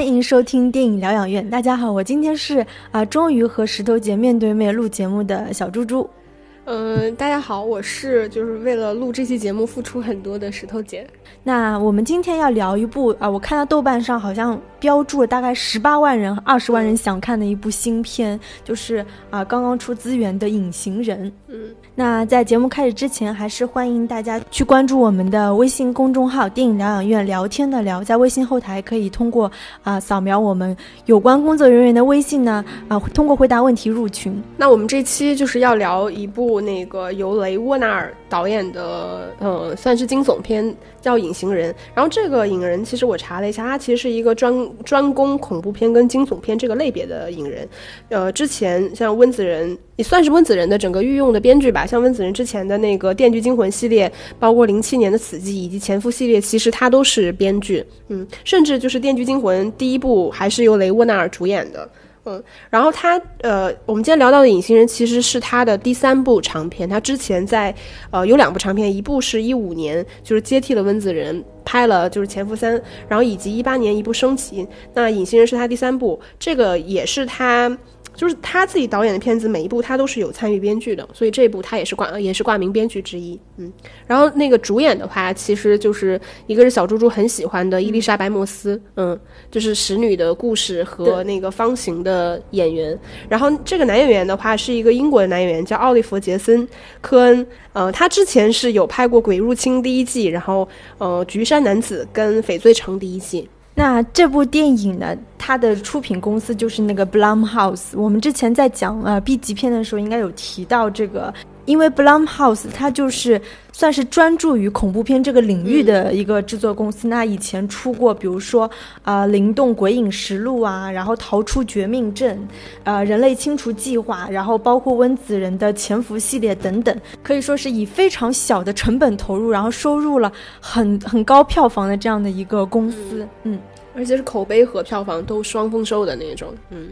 欢迎收听电影疗养院。大家好，我今天是啊，终于和石头姐面对面录节目的小猪猪。嗯，大家好，我是就是为了录这期节目付出很多的石头姐。那我们今天要聊一部啊，我看到豆瓣上好像标注了大概十八万人、二十万人想看的一部新片，就是啊刚刚出资源的《隐形人》。嗯，那在节目开始之前，还是欢迎大家去关注我们的微信公众号“电影疗养院”，聊天的聊，在微信后台可以通过啊扫描我们有关工作人员的微信呢啊，通过回答问题入群。那我们这期就是要聊一部那个由雷沃纳尔导演的，呃，算是惊悚片。叫隐形人，然后这个影人其实我查了一下，他其实是一个专专攻恐怖片跟惊悚片这个类别的影人，呃，之前像温子仁也算是温子仁的整个御用的编剧吧，像温子仁之前的那个《电锯惊魂》系列，包括零七年的《死寂》以及《潜伏》系列，其实他都是编剧，嗯，甚至就是《电锯惊魂》第一部还是由雷沃纳尔主演的。嗯，然后他呃，我们今天聊到的《隐形人》其实是他的第三部长片。他之前在呃有两部长片，一部是一五年，就是接替了温子仁拍了，就是《潜伏三》，然后以及一八年一部《升旗》。那《隐形人》是他第三部，这个也是他。就是他自己导演的片子，每一部他都是有参与编剧的，所以这部他也是挂也是挂名编剧之一。嗯，然后那个主演的话，其实就是一个是小猪猪很喜欢的伊丽莎白莫斯，嗯，就是《使女的故事》和那个《方形》的演员。然后这个男演员的话是一个英国的男演员，叫奥利弗·杰森·科恩。呃，他之前是有拍过《鬼入侵》第一季，然后呃《菊山男子》跟《翡翠城》第一季。那这部电影呢，它的出品公司就是那个 Blumhouse。我们之前在讲呃 B 级片的时候，应该有提到这个。因为 Blumhouse 它就是算是专注于恐怖片这个领域的一个制作公司。那以前出过，比如说啊《灵动鬼影实录》啊，然后《逃出绝命镇》，呃《人类清除计划》，然后包括温子仁的《潜伏》系列等等，可以说是以非常小的成本投入，然后收入了很很高票房的这样的一个公司。嗯，而且是口碑和票房都双丰收的那种。嗯。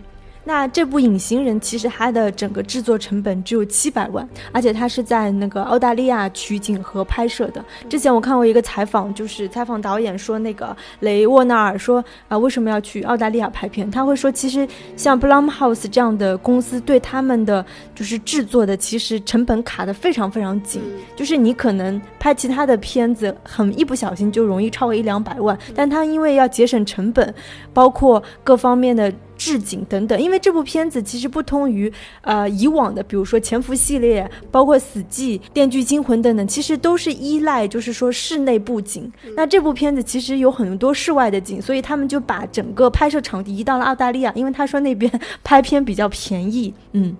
那这部《隐形人》其实它的整个制作成本只有七百万，而且它是在那个澳大利亚取景和拍摄的。之前我看过一个采访，就是采访导演说，那个雷沃纳尔说啊，为什么要去澳大利亚拍片？他会说，其实像 Blumhouse 这样的公司对他们的就是制作的，其实成本卡的非常非常紧，就是你可能拍其他的片子，很一不小心就容易超过一两百万，但他因为要节省成本，包括各方面的。置景等等，因为这部片子其实不同于呃以往的，比如说《潜伏》系列，包括《死寂》《电锯惊魂》等等，其实都是依赖就是说室内布景。那这部片子其实有很多室外的景，所以他们就把整个拍摄场地移到了澳大利亚，因为他说那边 拍片比较便宜。嗯。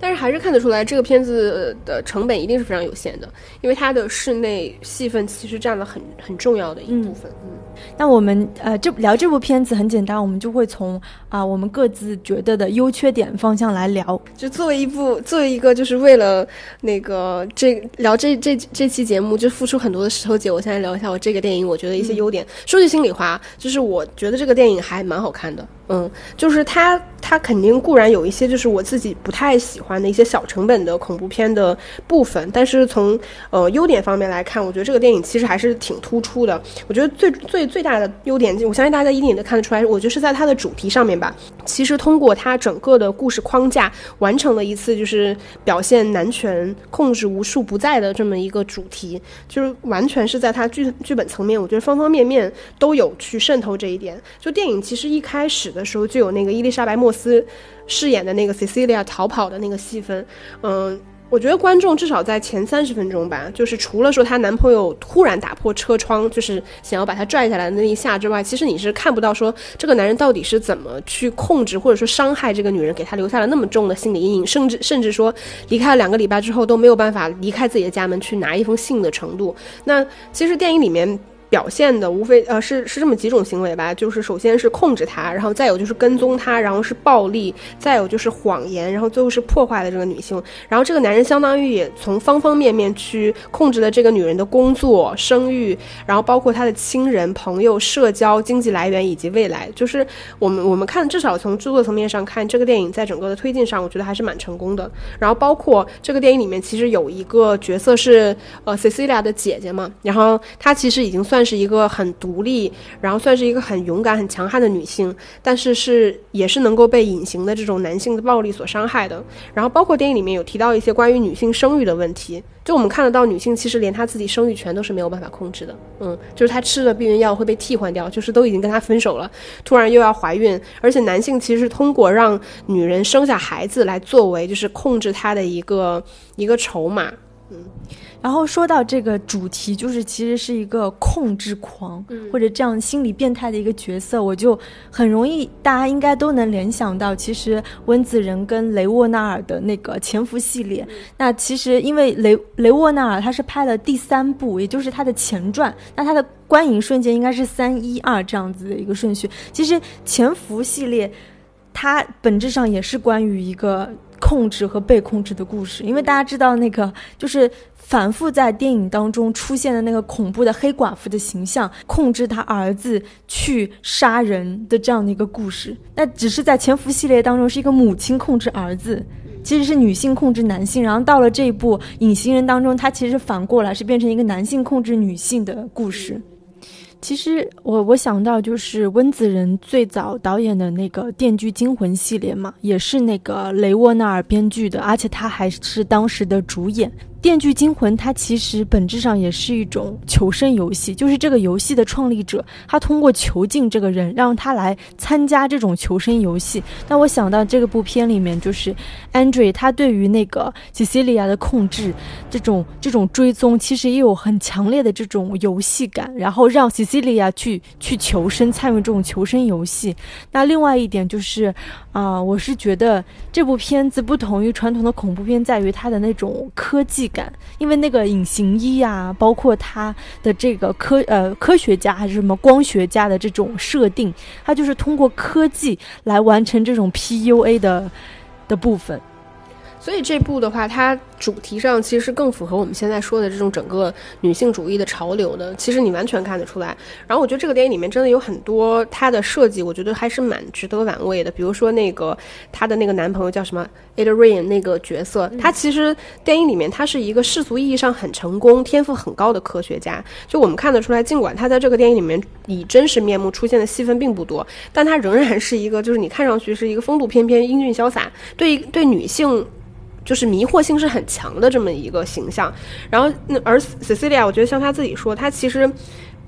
但是还是看得出来，这个片子的成本一定是非常有限的，因为它的室内戏份其实占了很很重要的一部分。嗯，那我们呃，这聊这部片子很简单，我们就会从啊我们各自觉得的优缺点方向来聊。就作为一部，作为一个就是为了那个这聊这这这期节目就付出很多的石头姐，我现在聊一下我这个电影我觉得一些优点。说句心里话，就是我觉得这个电影还蛮好看的。嗯，就是它，它肯定固然有一些就是我自己不太喜欢的一些小成本的恐怖片的部分，但是从呃优点方面来看，我觉得这个电影其实还是挺突出的。我觉得最最最大的优点，我相信大家一定也能看得出来，我觉得是在它的主题上面吧。其实通过它整个的故事框架，完成了一次就是表现男权控制无处不在的这么一个主题，就是完全是在它剧剧本层面，我觉得方方面面都有去渗透这一点。就电影其实一开始。的时候就有那个伊丽莎白莫斯饰演的那个 Cecilia 逃跑的那个细分，嗯，我觉得观众至少在前三十分钟吧，就是除了说她男朋友突然打破车窗，就是想要把她拽下来的那一下之外，其实你是看不到说这个男人到底是怎么去控制或者说伤害这个女人，给她留下了那么重的心理阴影，甚至甚至说离开了两个礼拜之后都没有办法离开自己的家门去拿一封信的程度。那其实电影里面。表现的无非呃是是这么几种行为吧，就是首先是控制他，然后再有就是跟踪他，然后是暴力，再有就是谎言，然后最后是破坏了这个女性。然后这个男人相当于也从方方面面去控制了这个女人的工作、生育，然后包括他的亲人、朋友、社交、经济来源以及未来。就是我们我们看，至少从制作层面上看，这个电影在整个的推进上，我觉得还是蛮成功的。然后包括这个电影里面其实有一个角色是呃 Cecilia 的姐姐嘛，然后她其实已经算。算是一个很独立，然后算是一个很勇敢、很强悍的女性，但是是也是能够被隐形的这种男性的暴力所伤害的。然后包括电影里面有提到一些关于女性生育的问题，就我们看得到女性其实连她自己生育权都是没有办法控制的，嗯，就是她吃了避孕药会被替换掉，就是都已经跟她分手了，突然又要怀孕，而且男性其实是通过让女人生下孩子来作为就是控制她的一个一个筹码，嗯。然后说到这个主题，就是其实是一个控制狂，或者这样心理变态的一个角色，我就很容易，大家应该都能联想到，其实温子仁跟雷沃纳尔的那个潜伏系列。那其实因为雷雷沃纳尔他是拍了第三部，也就是他的前传，那他的观影瞬间应该是三一二这样子的一个顺序。其实潜伏系列，它本质上也是关于一个控制和被控制的故事，因为大家知道那个就是。反复在电影当中出现的那个恐怖的黑寡妇的形象，控制他儿子去杀人的这样的一个故事，那只是在潜伏系列当中是一个母亲控制儿子，其实是女性控制男性，然后到了这一部隐形人当中，他其实反过来是变成一个男性控制女性的故事。其实我我想到就是温子仁最早导演的那个《电锯惊魂》系列嘛，也是那个雷沃纳尔编剧的，而且他还是当时的主演。《电锯惊魂》它其实本质上也是一种求生游戏，就是这个游戏的创立者，他通过囚禁这个人，让他来参加这种求生游戏。那我想到这个部片里面，就是 Andre 他对于那个 Cecilia 的控制，这种这种追踪，其实也有很强烈的这种游戏感，然后让 Cecilia 去去求生，参与这种求生游戏。那另外一点就是。啊，我是觉得这部片子不同于传统的恐怖片，在于它的那种科技感，因为那个隐形衣啊，包括他的这个科呃科学家还是什么光学家的这种设定，他就是通过科技来完成这种 PUA 的的部分。所以这部的话，它主题上其实是更符合我们现在说的这种整个女性主义的潮流的。其实你完全看得出来。然后我觉得这个电影里面真的有很多它的设计，我觉得还是蛮值得玩味的。比如说那个她的那个男朋友叫什么 Adrian 那个角色，他其实电影里面他是一个世俗意义上很成功、天赋很高的科学家。就我们看得出来，尽管他在这个电影里面以真实面目出现的戏份并不多，但他仍然是一个就是你看上去是一个风度翩翩、英俊潇洒，对对女性。就是迷惑性是很强的这么一个形象，然后那而 Cecilia，我觉得像他自己说，他其实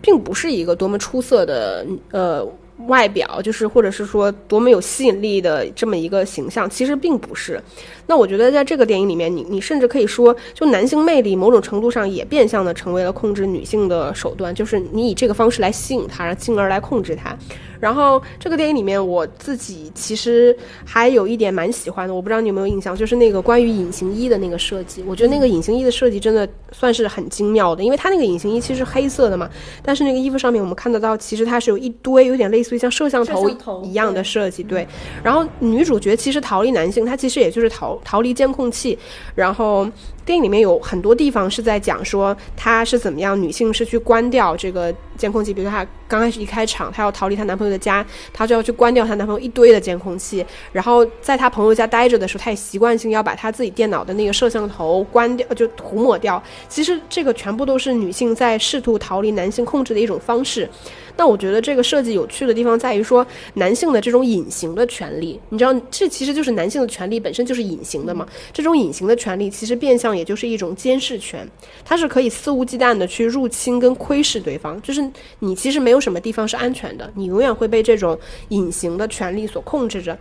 并不是一个多么出色的呃外表，就是或者是说多么有吸引力的这么一个形象，其实并不是。那我觉得在这个电影里面，你你甚至可以说，就男性魅力某种程度上也变相的成为了控制女性的手段，就是你以这个方式来吸引她，进而来控制她。然后这个电影里面，我自己其实还有一点蛮喜欢的，我不知道你有没有印象，就是那个关于隐形衣的那个设计。我觉得那个隐形衣的设计真的算是很精妙的，因为它那个隐形衣其实是黑色的嘛，但是那个衣服上面我们看得到，其实它是有一堆有点类似于像摄像头一样的设计。对，然后女主角其实逃离男性，她其实也就是逃逃离监控器，然后。电影里面有很多地方是在讲说她是怎么样，女性是去关掉这个监控器，比如说她刚开始一开场，她要逃离她男朋友的家，她就要去关掉她男朋友一堆的监控器，然后在她朋友家待着的时候，她也习惯性要把她自己电脑的那个摄像头关掉，就涂抹掉。其实这个全部都是女性在试图逃离男性控制的一种方式。那我觉得这个设计有趣的地方在于说，男性的这种隐形的权利，你知道，这其实就是男性的权利本身就是隐形的嘛。这种隐形的权利其实变相也就是一种监视权，它是可以肆无忌惮的去入侵跟窥视对方，就是你其实没有什么地方是安全的，你永远会被这种隐形的权利所控制着，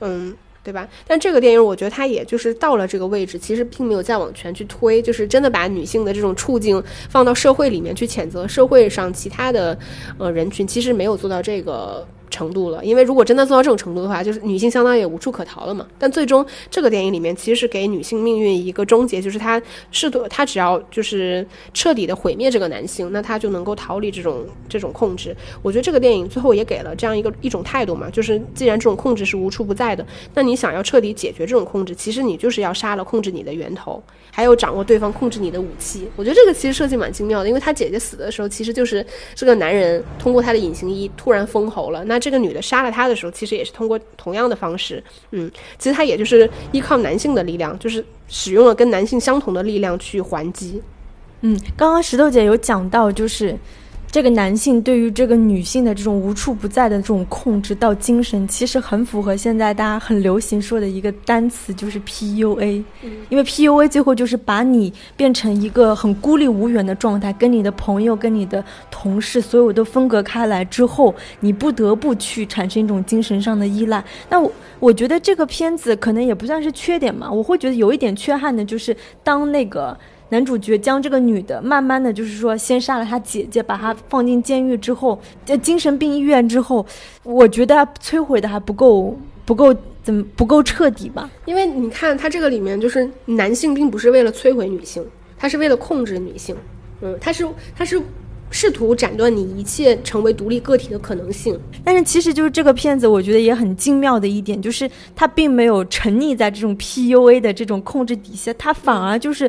嗯。对吧？但这个电影，我觉得它也就是到了这个位置，其实并没有再往前去推，就是真的把女性的这种处境放到社会里面去谴责社会上其他的呃人群，其实没有做到这个。程度了，因为如果真的做到这种程度的话，就是女性相当于也无处可逃了嘛。但最终这个电影里面其实是给女性命运一个终结，就是她试图，她只要就是彻底的毁灭这个男性，那她就能够逃离这种这种控制。我觉得这个电影最后也给了这样一个一种态度嘛，就是既然这种控制是无处不在的，那你想要彻底解决这种控制，其实你就是要杀了控制你的源头，还有掌握对方控制你的武器。我觉得这个其实设计蛮精妙的，因为他姐姐死的时候，其实就是这个男人通过他的隐形衣突然封喉了，那。这个女的杀了他的时候，其实也是通过同样的方式，嗯，其实她也就是依靠男性的力量，就是使用了跟男性相同的力量去还击。嗯，刚刚石头姐有讲到，就是这个男性对于这个女性的这种无处不在的这种控制到精神，其实很符合现在大家很流行说的一个单词，就是 PUA。因为 PUA 最后就是把你变成一个很孤立无援的状态，跟你的朋友、跟你的同事，所有都分隔开来之后，你不得不去产生一种精神上的依赖。那我我觉得这个片子可能也不算是缺点嘛，我会觉得有一点缺憾的就是当那个。男主角将这个女的慢慢的就是说，先杀了她姐姐，把她放进监狱之后，在精神病医院之后，我觉得摧毁的还不够，不够怎么不够彻底吧？因为你看他这个里面，就是男性并不是为了摧毁女性，他是为了控制女性，嗯，他是他是试图斩断你一切成为独立个体的可能性。但是其实就是这个片子，我觉得也很精妙的一点，就是他并没有沉溺在这种 PUA 的这种控制底下，他反而就是。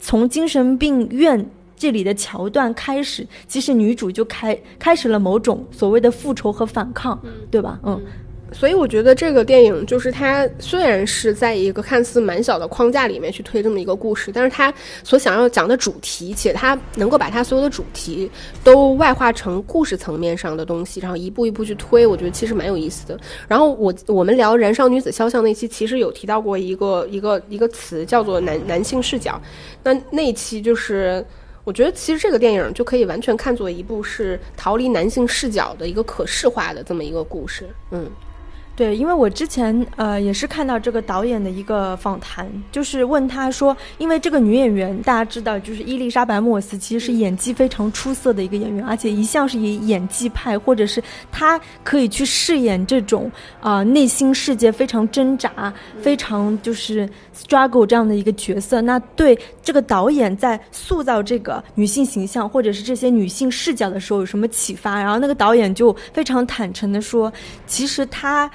从精神病院这里的桥段开始，其实女主就开开始了某种所谓的复仇和反抗，对吧？嗯。所以我觉得这个电影就是它虽然是在一个看似蛮小的框架里面去推这么一个故事，但是它所想要讲的主题，且它能够把它所有的主题都外化成故事层面上的东西，然后一步一步去推，我觉得其实蛮有意思的。然后我我们聊《燃烧女子肖像》那期，其实有提到过一个一个一个词叫做男男性视角。那那期就是我觉得其实这个电影就可以完全看作一部是逃离男性视角的一个可视化的这么一个故事。嗯。对，因为我之前呃也是看到这个导演的一个访谈，就是问他说，因为这个女演员大家知道，就是伊丽莎白莫斯，其实是演技非常出色的一个演员，而且一向是以演技派，或者是她可以去饰演这种啊内心世界非常挣扎、非常就是 struggle 这样的一个角色。那对这个导演在塑造这个女性形象或者是这些女性视角的时候有什么启发？然后那个导演就非常坦诚的说，其实他。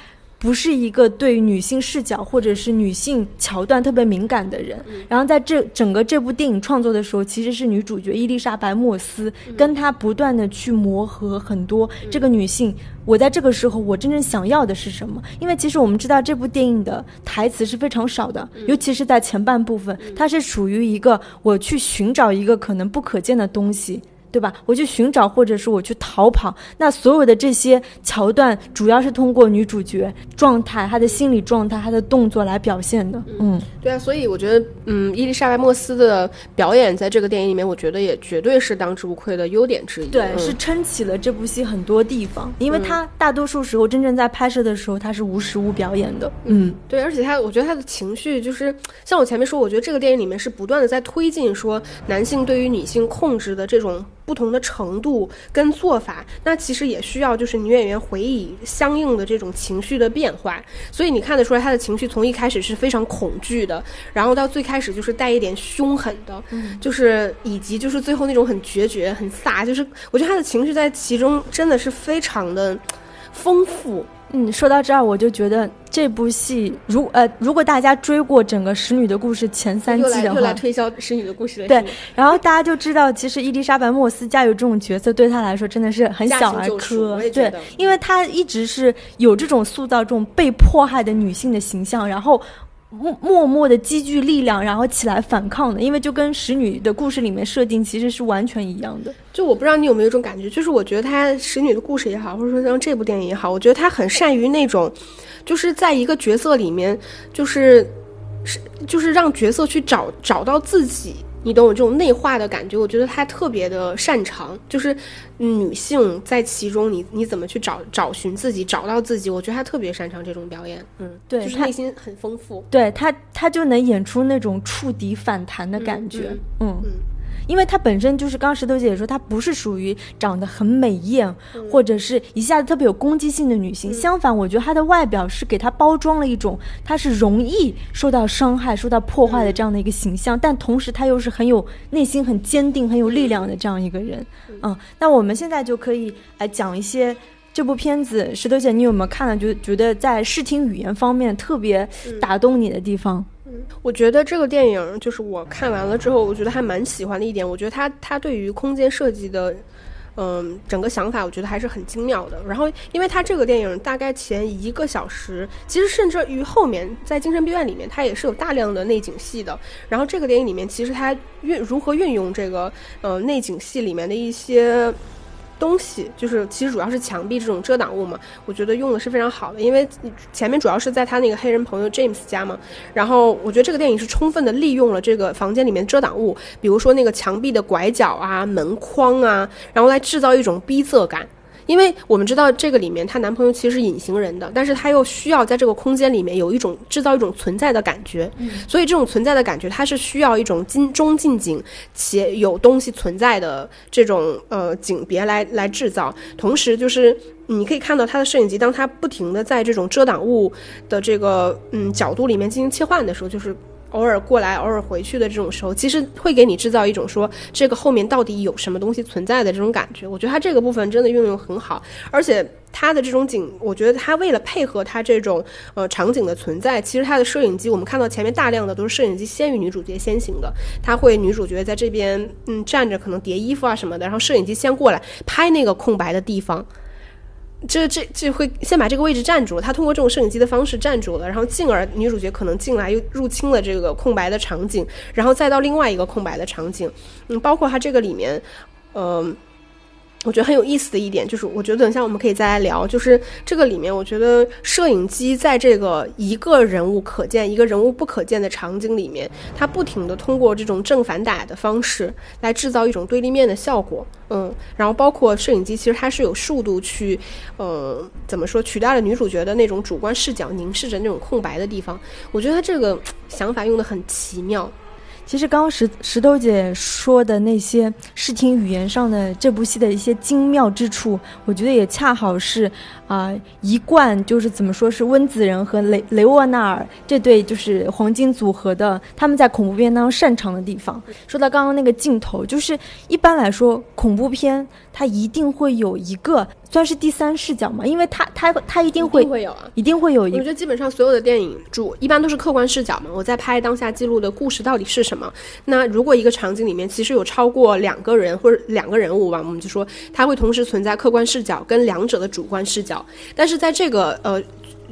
不是一个对女性视角或者是女性桥段特别敏感的人。然后在这整个这部电影创作的时候，其实是女主角伊丽莎白莫斯跟她不断的去磨合很多这个女性。我在这个时候，我真正想要的是什么？因为其实我们知道这部电影的台词是非常少的，尤其是在前半部分，它是属于一个我去寻找一个可能不可见的东西。对吧？我去寻找，或者是我去逃跑。那所有的这些桥段，主要是通过女主角状态、她的心理状态、她的动作来表现的。嗯，对啊。所以我觉得，嗯，伊丽莎白·莫斯的表演在这个电影里面，我觉得也绝对是当之无愧的优点之一。对，是撑起了这部戏很多地方。因为她大多数时候真正在拍摄的时候，她是无实物表演的。嗯，对。而且她，我觉得她的情绪就是像我前面说，我觉得这个电影里面是不断的在推进说男性对于女性控制的这种。不同的程度跟做法，那其实也需要就是女演员回忆相应的这种情绪的变化。所以你看得出来，她的情绪从一开始是非常恐惧的，然后到最开始就是带一点凶狠的，就是以及就是最后那种很决绝、很飒。就是我觉得她的情绪在其中真的是非常的丰富。嗯，说到这儿，我就觉得这部戏，如呃，如果大家追过整个《使女的故事》前三季的话，又来推销《使女的故事》了。对，然后大家就知道，其实伊丽莎白·莫斯驾驭这种角色，对她来说真的是很小儿科。对，因为她一直是有这种塑造这种被迫害的女性的形象，然后。默默默的积聚力量，然后起来反抗的，因为就跟使女的故事里面设定其实是完全一样的。就我不知道你有没有一种感觉，就是我觉得他使女的故事也好，或者说像这部电影也好，我觉得他很善于那种，就是在一个角色里面，就是是就是让角色去找找到自己。你懂我这种内化的感觉，我觉得他特别的擅长，就是女性在其中，你你怎么去找找寻自己，找到自己，我觉得他特别擅长这种表演，嗯，对，就是内心很丰富，对他他就能演出那种触底反弹的感觉，嗯。因为她本身就是，刚石头姐姐说，她不是属于长得很美艳，或者是一下子特别有攻击性的女性。相反，我觉得她的外表是给她包装了一种，她是容易受到伤害、受到破坏的这样的一个形象。但同时，她又是很有内心、很坚定、很有力量的这样一个人。嗯，那我们现在就可以来讲一些这部片子。石头姐，你有没有看了？就觉得在视听语言方面特别打动你的地方？我觉得这个电影就是我看完了之后，我觉得还蛮喜欢的一点。我觉得它它对于空间设计的，嗯，整个想法，我觉得还是很精妙的。然后，因为它这个电影大概前一个小时，其实甚至于后面在精神病院里面，它也是有大量的内景戏的。然后这个电影里面，其实它运如何运用这个呃内景戏里面的一些。东西，就是其实主要是墙壁这种遮挡物嘛，我觉得用的是非常好的，因为前面主要是在他那个黑人朋友 James 家嘛，然后我觉得这个电影是充分的利用了这个房间里面遮挡物，比如说那个墙壁的拐角啊、门框啊，然后来制造一种逼仄感。因为我们知道这个里面她男朋友其实是隐形人的，但是她又需要在这个空间里面有一种制造一种存在的感觉，所以这种存在的感觉，它是需要一种近中近景且有东西存在的这种呃景别来来制造。同时，就是你可以看到他的摄影机，当他不停的在这种遮挡物的这个嗯角度里面进行切换的时候，就是。偶尔过来，偶尔回去的这种时候，其实会给你制造一种说这个后面到底有什么东西存在的这种感觉。我觉得它这个部分真的运用很好，而且它的这种景，我觉得它为了配合它这种呃场景的存在，其实它的摄影机，我们看到前面大量的都是摄影机先于女主角先行的，它会女主角在这边嗯站着，可能叠衣服啊什么的，然后摄影机先过来拍那个空白的地方。这这这会先把这个位置占住了，他通过这种摄影机的方式占住了，然后进而女主角可能进来又入侵了这个空白的场景，然后再到另外一个空白的场景，嗯，包括它这个里面，嗯。我觉得很有意思的一点就是，我觉得等一下我们可以再来聊。就是这个里面，我觉得摄影机在这个一个人物可见、一个人物不可见的场景里面，它不停的通过这种正反打的方式来制造一种对立面的效果。嗯，然后包括摄影机，其实它是有速度去，嗯，怎么说，取代了女主角的那种主观视角，凝视着那种空白的地方。我觉得它这个想法用的很奇妙。其实刚刚石石头姐说的那些视听语言上的这部戏的一些精妙之处，我觉得也恰好是啊一贯就是怎么说是温子仁和雷雷沃纳尔这对就是黄金组合的他们在恐怖片当中擅长的地方。说到刚刚那个镜头，就是一般来说恐怖片它一定会有一个。算是第三视角嘛，因为他他他一定会会有啊，一定会有一。我觉得基本上所有的电影主一般都是客观视角嘛，我在拍当下记录的故事到底是什么。那如果一个场景里面其实有超过两个人或者两个人物吧，我们就说它会同时存在客观视角跟两者的主观视角。但是在这个呃。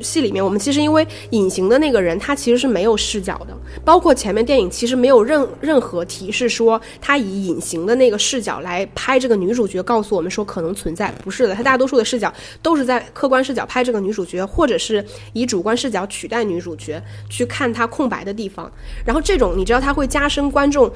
戏里面，我们其实因为隐形的那个人，他其实是没有视角的，包括前面电影其实没有任任何提示说他以隐形的那个视角来拍这个女主角，告诉我们说可能存在，不是的，他大多数的视角都是在客观视角拍这个女主角，或者是以主观视角取代女主角去看她空白的地方，然后这种你知道他会加深观众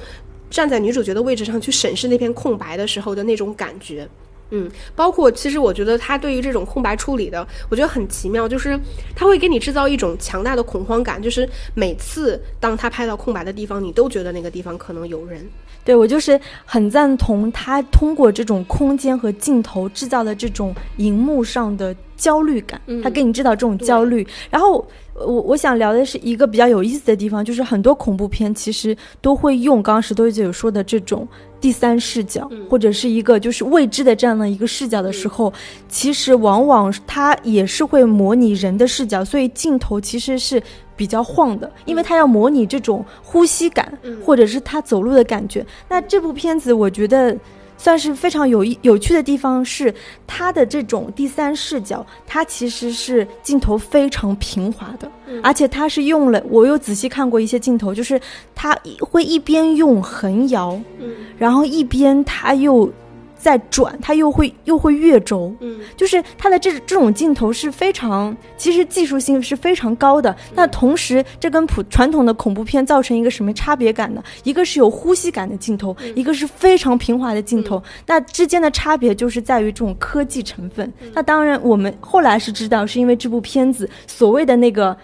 站在女主角的位置上去审视那片空白的时候的那种感觉。嗯，包括其实我觉得他对于这种空白处理的，我觉得很奇妙，就是他会给你制造一种强大的恐慌感，就是每次当他拍到空白的地方，你都觉得那个地方可能有人。对我就是很赞同他通过这种空间和镜头制造的这种荧幕上的焦虑感，他给你制造这种焦虑。然后我我想聊的是一个比较有意思的地方，就是很多恐怖片其实都会用刚刚石头姐有说的这种。第三视角，或者是一个就是未知的这样的一个视角的时候，其实往往它也是会模拟人的视角，所以镜头其实是比较晃的，因为它要模拟这种呼吸感，或者是他走路的感觉。那这部片子，我觉得。算是非常有意有趣的地方是，它的这种第三视角，它其实是镜头非常平滑的，而且它是用了，我又仔细看过一些镜头，就是它会一边用横摇，然后一边它又。在转，它又会又会越轴，嗯，就是它的这这种镜头是非常，其实技术性是非常高的。那同时，这跟普传统的恐怖片造成一个什么差别感呢？一个是有呼吸感的镜头，一个是非常平滑的镜头。那之间的差别就是在于这种科技成分。那当然，我们后来是知道，是因为这部片子所谓的那个。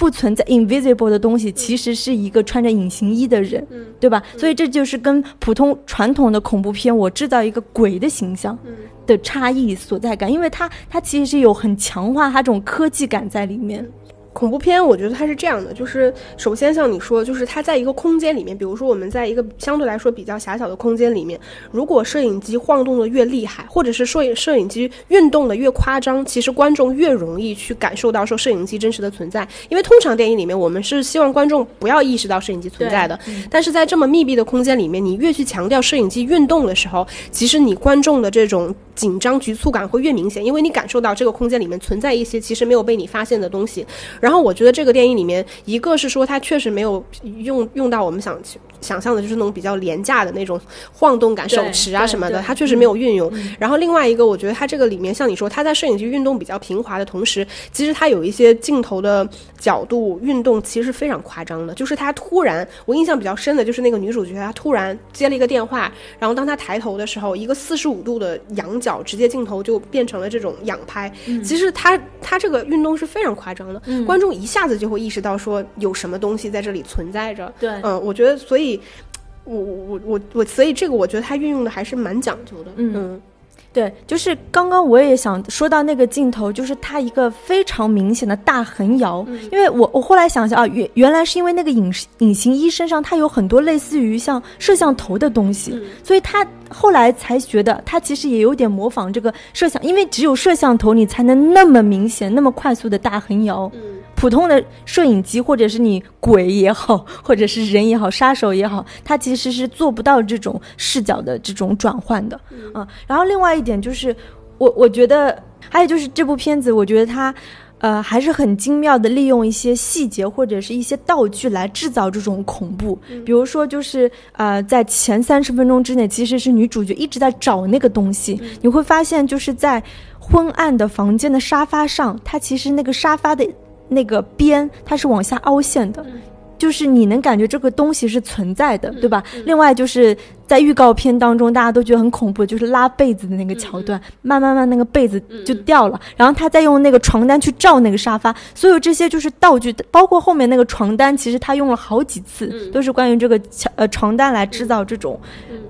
不存在 invisible 的东西，其实是一个穿着隐形衣的人，对吧？所以这就是跟普通传统的恐怖片，我制造一个鬼的形象的差异所在感，因为它它其实是有很强化它这种科技感在里面。恐怖片，我觉得它是这样的，就是首先像你说，就是它在一个空间里面，比如说我们在一个相对来说比较狭小的空间里面，如果摄影机晃动的越厉害，或者是摄影摄影机运动的越夸张，其实观众越容易去感受到说摄影机真实的存在。因为通常电影里面，我们是希望观众不要意识到摄影机存在的，但是在这么密闭的空间里面，你越去强调摄影机运动的时候，其实你观众的这种紧张局促感会越明显，因为你感受到这个空间里面存在一些其实没有被你发现的东西。然后我觉得这个电影里面，一个是说它确实没有用用到我们想想象的就是那种比较廉价的那种晃动感、手持啊什么的，它确实没有运用。然后另外一个，我觉得它这个里面像你说，它在摄影机运动比较平滑的同时，其实它有一些镜头的角度运动其实是非常夸张的。就是它突然，我印象比较深的就是那个女主角，她突然接了一个电话，然后当她抬头的时候，一个四十五度的仰角，直接镜头就变成了这种仰拍。其实它它这个运动是非常夸张的，观众一下子就会意识到说有什么东西在这里存在着。对，嗯，我觉得所以。我我我我，所以这个我觉得他运用的还是蛮讲究的。嗯，对，就是刚刚我也想说到那个镜头，就是它一个非常明显的大横摇。因为我我后来想想啊，原原来是因为那个隐隐形衣身上它有很多类似于像摄像头的东西，所以他后来才觉得他其实也有点模仿这个摄像，因为只有摄像头你才能那么明显、那么快速的大横摇。普通的摄影机，或者是你鬼也好，或者是人也好，杀手也好，它其实是做不到这种视角的这种转换的啊。然后另外一点就是，我我觉得还有就是这部片子，我觉得它呃还是很精妙的利用一些细节或者是一些道具来制造这种恐怖。比如说就是呃在前三十分钟之内，其实是女主角一直在找那个东西，你会发现就是在昏暗的房间的沙发上，它其实那个沙发的。那个边它是往下凹陷的，就是你能感觉这个东西是存在的，对吧？另外就是在预告片当中，大家都觉得很恐怖，就是拉被子的那个桥段，慢慢慢那个被子就掉了，然后他再用那个床单去罩那个沙发，所有这些就是道具，包括后面那个床单，其实他用了好几次，都是关于这个桥呃床单来制造这种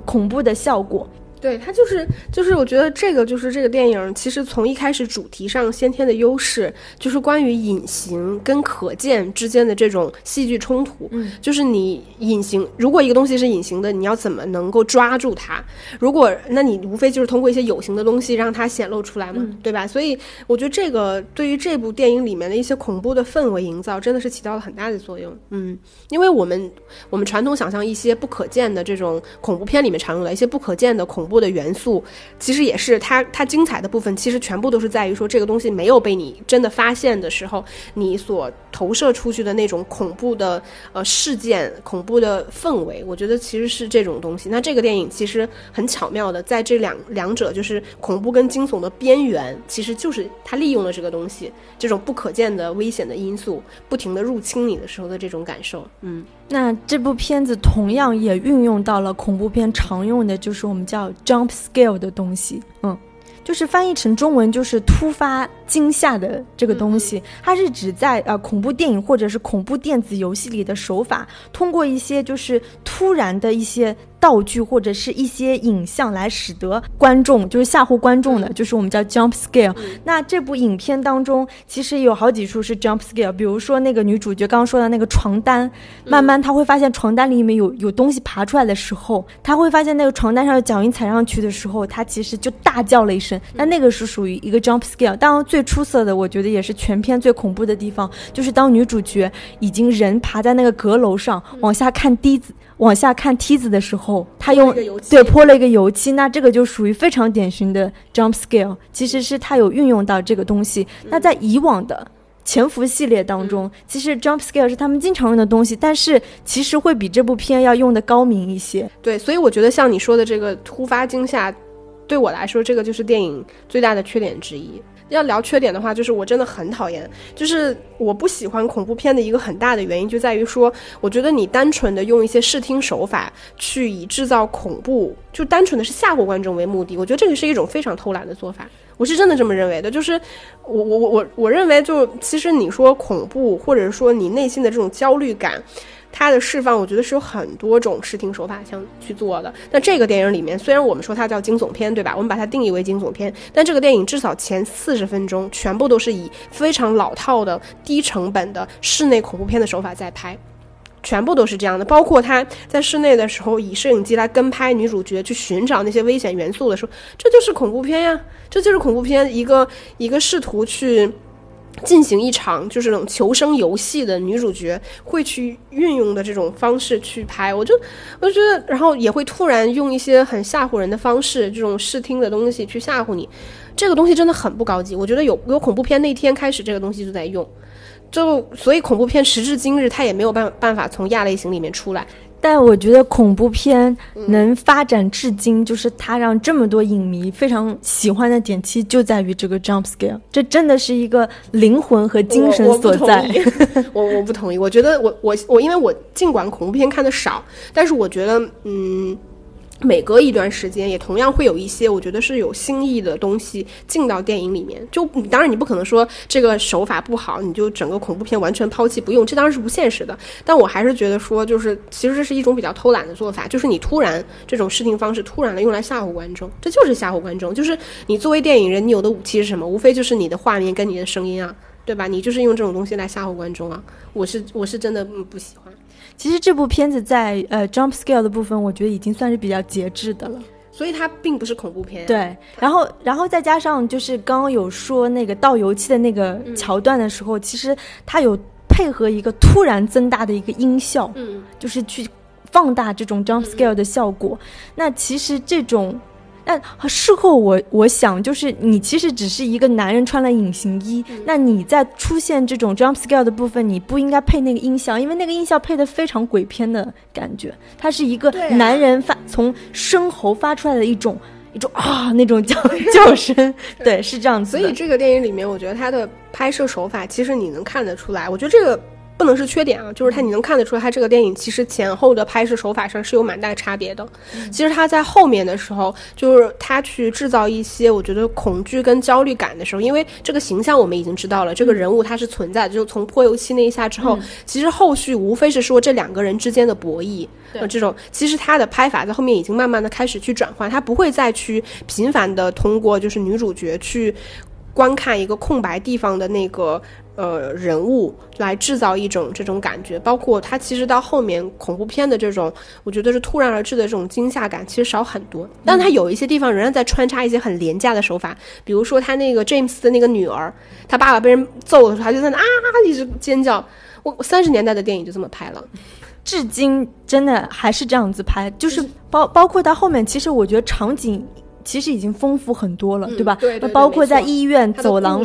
恐怖的效果。对它就是就是，我觉得这个就是这个电影，其实从一开始主题上先天的优势，就是关于隐形跟可见之间的这种戏剧冲突。嗯，就是你隐形，如果一个东西是隐形的，你要怎么能够抓住它？如果那你无非就是通过一些有形的东西让它显露出来嘛，对吧？所以我觉得这个对于这部电影里面的一些恐怖的氛围营造，真的是起到了很大的作用。嗯，因为我们我们传统想象一些不可见的这种恐怖片里面常用的一些不可见的恐。部的元素其实也是它它精彩的部分，其实全部都是在于说这个东西没有被你真的发现的时候，你所投射出去的那种恐怖的呃事件、恐怖的氛围。我觉得其实是这种东西。那这个电影其实很巧妙的在这两两者就是恐怖跟惊悚的边缘，其实就是它利用了这个东西，这种不可见的危险的因素不停的入侵你的时候的这种感受。嗯，那这部片子同样也运用到了恐怖片常用的就是我们叫。jump scale 的东西，嗯，就是翻译成中文就是突发惊吓的这个东西，它是指在呃恐怖电影或者是恐怖电子游戏里的手法，通过一些就是突然的一些。道具或者是一些影像来使得观众就是吓唬观众的，就是我们叫 jump scare。那这部影片当中其实有好几处是 jump scare，比如说那个女主角刚刚说的那个床单，慢慢她会发现床单里面有有东西爬出来的时候，她会发现那个床单上的脚印踩上去的时候，她其实就大叫了一声。那那个是属于一个 jump scare。当然最出色的，我觉得也是全片最恐怖的地方，就是当女主角已经人爬在那个阁楼上往下看梯子。往下看梯子的时候，她用对泼了一个油漆，那这个就属于非常典型的 jump scare，。其实是他有运用到这个东西。那在以往的潜伏系列当中，其实 jump scare 是他们经常用的东西，但是其实会比这部片要用的高明一些。对，所以我觉得像你说的这个突发惊吓，对我来说，这个就是电影最大的缺点之一。要聊缺点的话，就是我真的很讨厌，就是我不喜欢恐怖片的一个很大的原因，就在于说，我觉得你单纯的用一些视听手法去以制造恐怖，就单纯的是吓唬观众为目的，我觉得这个是一种非常偷懒的做法。我是真的这么认为的，就是我我我我我认为，就其实你说恐怖，或者说你内心的这种焦虑感。它的释放，我觉得是有很多种视听手法想去做的。那这个电影里面，虽然我们说它叫惊悚片，对吧？我们把它定义为惊悚片，但这个电影至少前四十分钟全部都是以非常老套的低成本的室内恐怖片的手法在拍，全部都是这样的。包括他在室内的时候，以摄影机来跟拍女主角去寻找那些危险元素的时候，这就是恐怖片呀！这就是恐怖片一个一个试图去。进行一场就是那种求生游戏的女主角会去运用的这种方式去拍，我就我就觉得，然后也会突然用一些很吓唬人的方式，这种视听的东西去吓唬你，这个东西真的很不高级。我觉得有有恐怖片那天开始，这个东西就在用，就所以恐怖片时至今日它也没有办办法从亚类型里面出来。但我觉得恐怖片能发展至今，就是它让这么多影迷非常喜欢的点，其实就在于这个 jump scare，这真的是一个灵魂和精神所在。我 我不同意，我觉得我我我，因为我尽管恐怖片看的少，但是我觉得嗯。每隔一段时间，也同样会有一些我觉得是有新意的东西进到电影里面。就当然你不可能说这个手法不好，你就整个恐怖片完全抛弃不用，这当然是不现实的。但我还是觉得说，就是其实这是一种比较偷懒的做法，就是你突然这种视听方式突然的用来吓唬观众，这就是吓唬观众。就是你作为电影人，你有的武器是什么？无非就是你的画面跟你的声音啊，对吧？你就是用这种东西来吓唬观众啊。我是我是真的不喜欢。其实这部片子在呃 jump scale 的部分，我觉得已经算是比较节制的了，所以它并不是恐怖片。对，然后然后再加上就是刚刚有说那个倒油漆的那个桥段的时候，其实它有配合一个突然增大的一个音效，嗯，就是去放大这种 jump scale 的效果。那其实这种。但事后我我想，就是你其实只是一个男人穿了隐形衣，那你在出现这种 jump scare 的部分，你不应该配那个音效，因为那个音效配的非常鬼片的感觉，它是一个男人发从声喉发出来的一种一种啊那种叫叫声，对，是这样子。所以这个电影里面，我觉得它的拍摄手法，其实你能看得出来，我觉得这个。不能是缺点啊，就是它你能看得出来，它这个电影其实前后的拍摄手法上是有蛮大差别的。其实它在后面的时候，就是它去制造一些我觉得恐惧跟焦虑感的时候，因为这个形象我们已经知道了，这个人物他是存在的。就从泼油漆那一下之后，其实后续无非是说这两个人之间的博弈，呃，这种其实他的拍法在后面已经慢慢的开始去转换，他不会再去频繁的通过就是女主角去观看一个空白地方的那个。呃，人物来制造一种这种感觉，包括他其实到后面恐怖片的这种，我觉得是突然而至的这种惊吓感，其实少很多。但他有一些地方仍然在穿插一些很廉价的手法，比如说他那个 James 的那个女儿，他爸爸被人揍的时候，他就在那啊一直尖叫。我三十年代的电影就这么拍了，至今真的还是这样子拍，就是包包括到后面，其实我觉得场景。其实已经丰富很多了，对吧？那包括在医院走廊，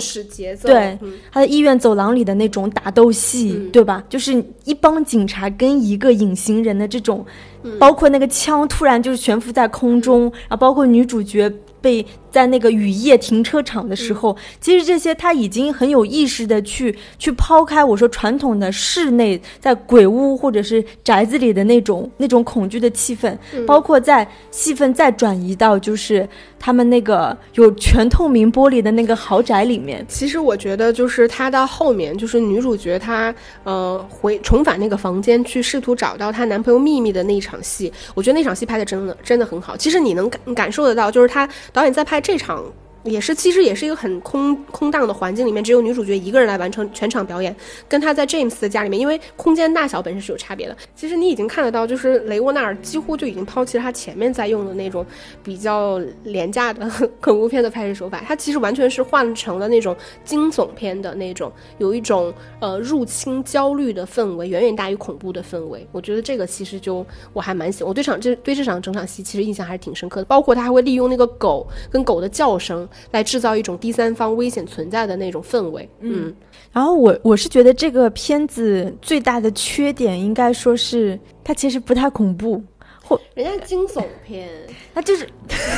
对，他的医院走廊里的那种打斗戏，对吧？就是一帮警察跟一个隐形人的这种，包括那个枪突然就是悬浮在空中，然后包括女主角。被在那个雨夜停车场的时候，其实这些他已经很有意识的去去抛开我说传统的室内在鬼屋或者是宅子里的那种那种恐惧的气氛，包括在戏份再转移到就是他们那个有全透明玻璃的那个豪宅里面。其实我觉得就是他到后面就是女主角她呃回重返那个房间去试图找到她男朋友秘密的那一场戏，我觉得那场戏拍的真的真的很好。其实你能感感受得到，就是他。导演在拍这场。也是，其实也是一个很空空荡的环境里面，只有女主角一个人来完成全场表演。跟她在 James 的家里面，因为空间大小本身是有差别的。其实你已经看得到，就是雷沃纳尔几乎就已经抛弃了他前面在用的那种比较廉价的恐怖片的拍摄手法，他其实完全是换成了那种惊悚片的那种，有一种呃入侵焦虑的氛围，远远大于恐怖的氛围。我觉得这个其实就我还蛮喜欢，我对场这对这场整场戏其实印象还是挺深刻的。包括他还会利用那个狗跟狗的叫声。来制造一种第三方危险存在的那种氛围，嗯，然后我我是觉得这个片子最大的缺点应该说是它其实不太恐怖。或人家惊悚片，他就是，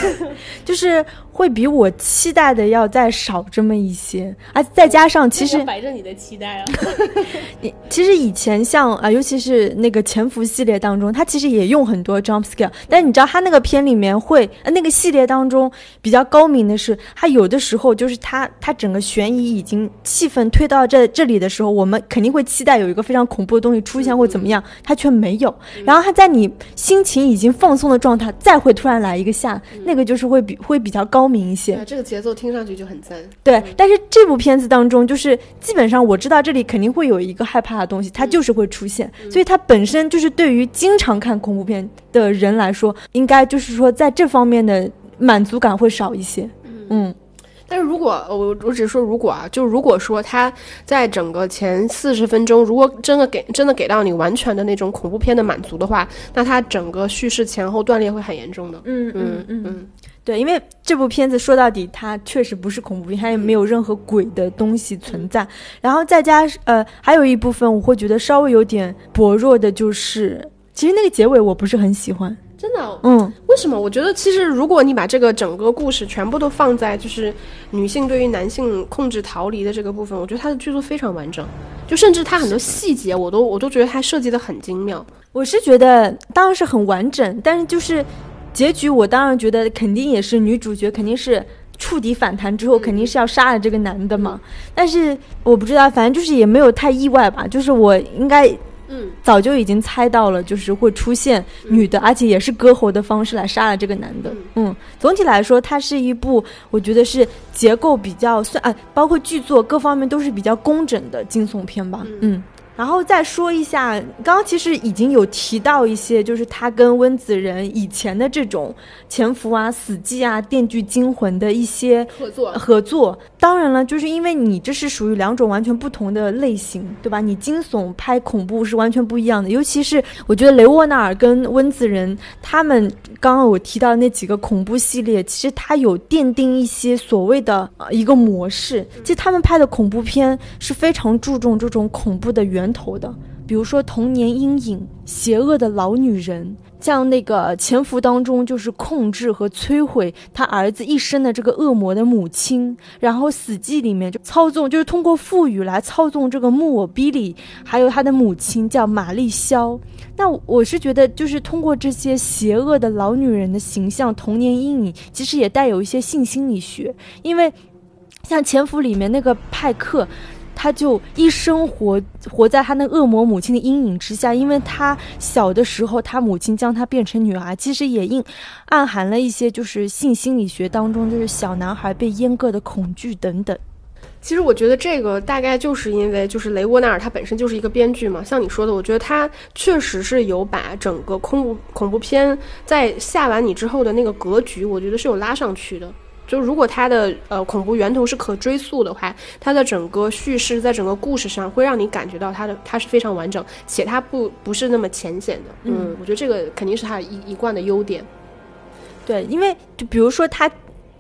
就是会比我期待的要再少这么一些，啊再加上其实摆着你的期待啊，你其实以前像啊，尤其是那个潜伏系列当中，他其实也用很多 jump scare，但是你知道他那个片里面会，那个系列当中比较高明的是，他有的时候就是他他整个悬疑已经气氛推到这这里的时候，我们肯定会期待有一个非常恐怖的东西出现或怎么样，他却没有，然后他在你心情。已经放松的状态，再会突然来一个下，那个就是会比会比较高明一些。这个节奏听上去就很赞。对，但是这部片子当中，就是基本上我知道这里肯定会有一个害怕的东西，它就是会出现。所以它本身就是对于经常看恐怖片的人来说，应该就是说在这方面的满足感会少一些。嗯。但是如果我我只是说如果啊，就如果说他在整个前四十分钟，如果真的给真的给到你完全的那种恐怖片的满足的话，那他整个叙事前后断裂会很严重的。嗯嗯嗯嗯，对，因为这部片子说到底，它确实不是恐怖片，它也没有任何鬼的东西存在。然后再加呃，还有一部分我会觉得稍微有点薄弱的，就是其实那个结尾我不是很喜欢，真的，嗯，为什么？我觉得其实如果你把这个整个故事全部都放在就是女性对于男性控制逃离的这个部分，我觉得它的剧作非常完整，就甚至它很多细节我都我都觉得它设计的很精妙。我是觉得当然是很完整，但是就是结局，我当然觉得肯定也是女主角肯定是触底反弹之后肯定是要杀了这个男的嘛，但是我不知道，反正就是也没有太意外吧，就是我应该。嗯，早就已经猜到了，就是会出现女的，而且也是割喉的方式来杀了这个男的。嗯，总体来说，它是一部我觉得是结构比较算啊，包括剧作各方面都是比较工整的惊悚片吧。嗯。然后再说一下，刚刚其实已经有提到一些，就是他跟温子仁以前的这种潜伏啊、死寂啊、电锯惊魂的一些合作合作。当然了，就是因为你这是属于两种完全不同的类型，对吧？你惊悚拍恐怖是完全不一样的。尤其是我觉得雷沃纳尔跟温子仁他们刚刚我提到那几个恐怖系列，其实他有奠定一些所谓的呃一个模式。其实他们拍的恐怖片是非常注重这种恐怖的源。头的，比如说童年阴影、邪恶的老女人，像那个潜伏当中就是控制和摧毁他儿子一生的这个恶魔的母亲，然后死寂里面就操纵，就是通过赋予来操纵这个木偶比利，还有他的母亲叫玛丽肖。那我是觉得，就是通过这些邪恶的老女人的形象、童年阴影，其实也带有一些性心理学，因为像潜伏里面那个派克。他就一生活活在他那恶魔母亲的阴影之下，因为他小的时候，他母亲将他变成女儿，其实也印暗含了一些就是性心理学当中就是小男孩被阉割的恐惧等等。其实我觉得这个大概就是因为就是雷沃纳尔他本身就是一个编剧嘛，像你说的，我觉得他确实是有把整个恐怖恐怖片在下完你之后的那个格局，我觉得是有拉上去的。就如果它的呃恐怖源头是可追溯的话，它的整个叙事在整个故事上会让你感觉到它的它是非常完整，且它不不是那么浅显的。嗯，我觉得这个肯定是它一一贯的优点。对，因为就比如说它。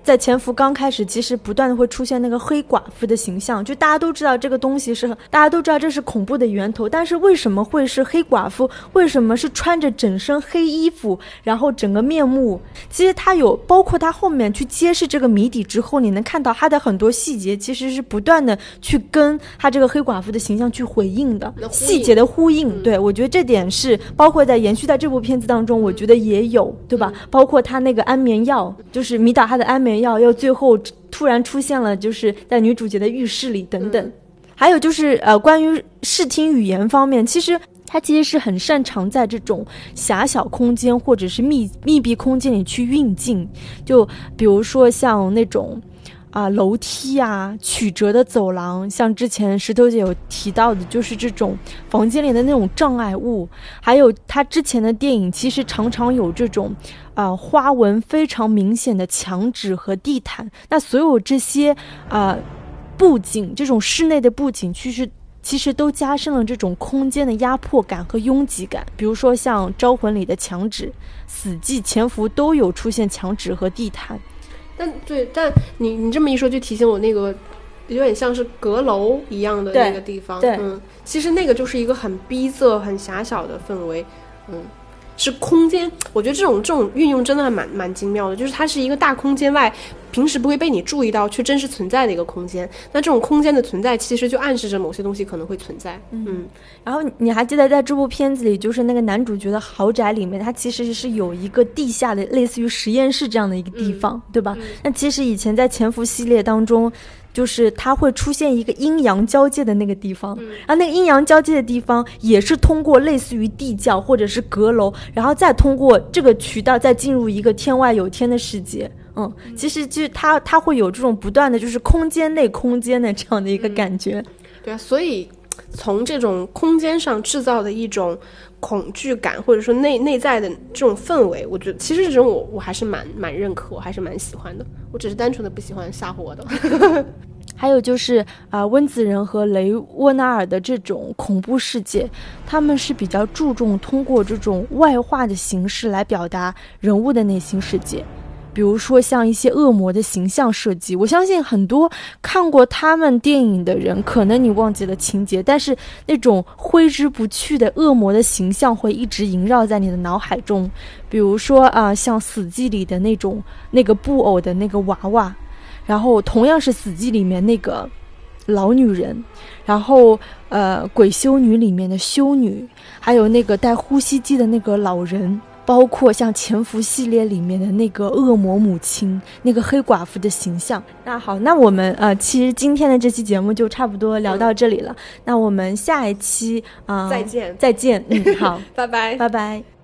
在潜伏刚开始，其实不断的会出现那个黑寡妇的形象，就大家都知道这个东西是，大家都知道这是恐怖的源头，但是为什么会是黑寡妇？为什么是穿着整身黑衣服，然后整个面目？其实他有，包括他后面去揭示这个谜底之后，你能看到他的很多细节，其实是不断的去跟他这个黑寡妇的形象去回应的，细节的呼应。对我觉得这点是包括在延续在这部片子当中，我觉得也有，对吧？包括他那个安眠药，就是迷倒他的安眠。要要最后突然出现了，就是在女主角的浴室里等等，还有就是呃，关于视听语言方面，其实他其实是很擅长在这种狭小空间或者是密密闭空间里去运镜，就比如说像那种。啊，楼梯啊，曲折的走廊，像之前石头姐有提到的，就是这种房间里的那种障碍物，还有他之前的电影，其实常常有这种，啊，花纹非常明显的墙纸和地毯。那所有这些啊布景，这种室内的布景，其实其实都加深了这种空间的压迫感和拥挤感。比如说像《招魂》里的墙纸，《死寂》《潜伏》都有出现墙纸和地毯。但对，但你你这么一说，就提醒我那个有点像是阁楼一样的那个地方。对，嗯，其实那个就是一个很逼仄、很狭小的氛围，嗯。是空间，我觉得这种这种运用真的还蛮蛮精妙的。就是它是一个大空间外，平时不会被你注意到却真实存在的一个空间。那这种空间的存在，其实就暗示着某些东西可能会存在。嗯，然后你还记得在这部片子里，就是那个男主角的豪宅里面，它其实是有一个地下的类似于实验室这样的一个地方，对吧？那其实以前在潜伏系列当中。就是它会出现一个阴阳交界的那个地方，然后那个阴阳交界的地方也是通过类似于地窖或者是阁楼，然后再通过这个渠道再进入一个天外有天的世界。嗯，其实就是它它会有这种不断的就是空间内空间的这样的一个感觉。对啊，所以从这种空间上制造的一种恐惧感，或者说内内在的这种氛围，我觉得其实这种我我还是蛮蛮认可，我还是蛮喜欢的。我只是单纯的不喜欢吓唬我的。还有就是啊，温子仁和雷沃纳尔的这种恐怖世界，他们是比较注重通过这种外化的形式来表达人物的内心世界。比如说像一些恶魔的形象设计，我相信很多看过他们电影的人，可能你忘记了情节，但是那种挥之不去的恶魔的形象会一直萦绕在你的脑海中。比如说啊，像《死寂》里的那种那个布偶的那个娃娃，然后同样是《死寂》里面那个老女人，然后呃，《鬼修女》里面的修女，还有那个带呼吸机的那个老人，包括像《潜伏》系列里面的那个恶魔母亲，那个黑寡妇的形象。那好，那我们呃，其实今天的这期节目就差不多聊到这里了。那我们下一期啊，再见，再见，嗯，好，拜拜，拜拜。